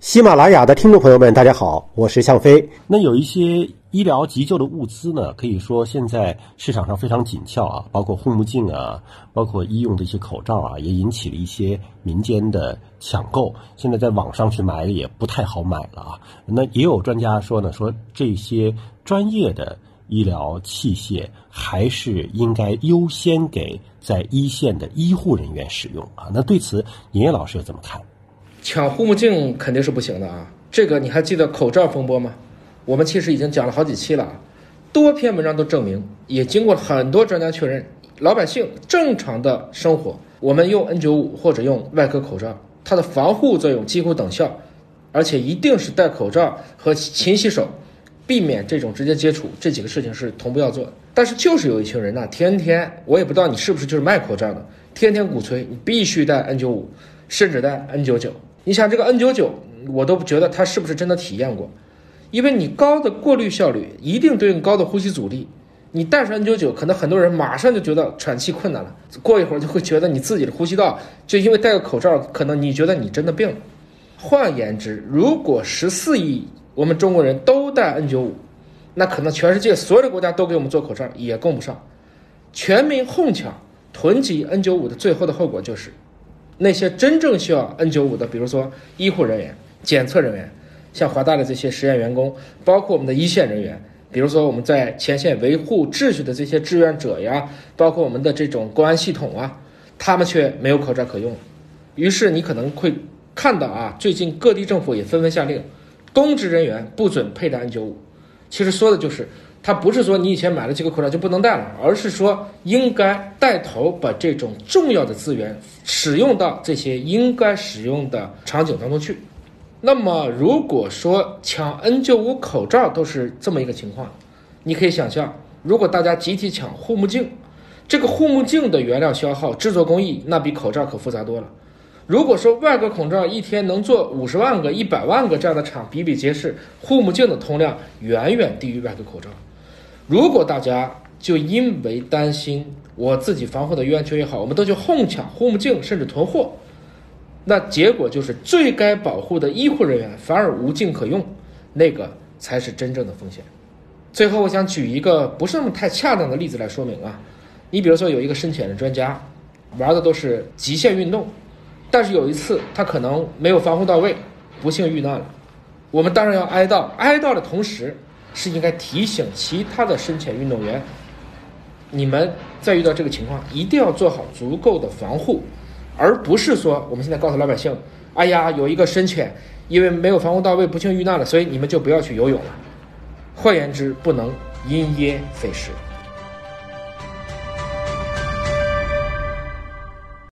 喜马拉雅的听众朋友们，大家好，我是向飞。那有一些医疗急救的物资呢，可以说现在市场上非常紧俏啊，包括护目镜啊，包括医用的一些口罩啊，也引起了一些民间的抢购。现在在网上去买也不太好买了啊。那也有专家说呢，说这些专业的医疗器械还是应该优先给在一线的医护人员使用啊。那对此，尹烨老师又怎么看？抢护目镜肯定是不行的啊！这个你还记得口罩风波吗？我们其实已经讲了好几期了，多篇文章都证明，也经过了很多专家确认，老百姓正常的生活，我们用 N95 或者用外科口罩，它的防护作用几乎等效，而且一定是戴口罩和勤洗手，避免这种直接接触，这几个事情是同步要做的。但是就是有一群人呢，天天我也不知道你是不是就是卖口罩的，天天鼓吹你必须戴 N95，甚至戴 N99。你想这个 N99，我都觉得它是不是真的体验过，因为你高的过滤效率一定对应高的呼吸阻力。你戴上 N99，可能很多人马上就觉得喘气困难了，过一会儿就会觉得你自己的呼吸道就因为戴个口罩，可能你觉得你真的病了。换言之，如果十四亿我们中国人都戴 N95，那可能全世界所有的国家都给我们做口罩也供不上。全民哄抢囤积 N95 的最后的后果就是。那些真正需要 N95 的，比如说医护人员、检测人员，像华大的这些实验员工，包括我们的一线人员，比如说我们在前线维护秩序的这些志愿者呀，包括我们的这种公安系统啊，他们却没有口罩可用。于是你可能会看到啊，最近各地政府也纷纷下令，公职人员不准佩戴 N95。其实说的就是。它不是说你以前买了几个口罩就不能戴了，而是说应该带头把这种重要的资源使用到这些应该使用的场景当中去。那么，如果说抢 N95 口罩都是这么一个情况，你可以想象，如果大家集体抢护目镜，这个护目镜的原料消耗、制作工艺那比口罩可复杂多了。如果说外科口罩一天能做五十万个、一百万个这样的厂比比皆是，护目镜的通量远远低于外科口罩。如果大家就因为担心我自己防护的越安全越好，我们都去哄抢护目镜，甚至囤货，那结果就是最该保护的医护人员反而无镜可用，那个才是真正的风险。最后，我想举一个不是那么太恰当的例子来说明啊，你比如说有一个深潜的专家，玩的都是极限运动，但是有一次他可能没有防护到位，不幸遇难了，我们当然要哀悼，哀悼的同时。是应该提醒其他的深潜运动员，你们在遇到这个情况，一定要做好足够的防护，而不是说我们现在告诉老百姓，哎呀，有一个深潜，因为没有防护到位，不幸遇难了，所以你们就不要去游泳了。换言之，不能因噎废食。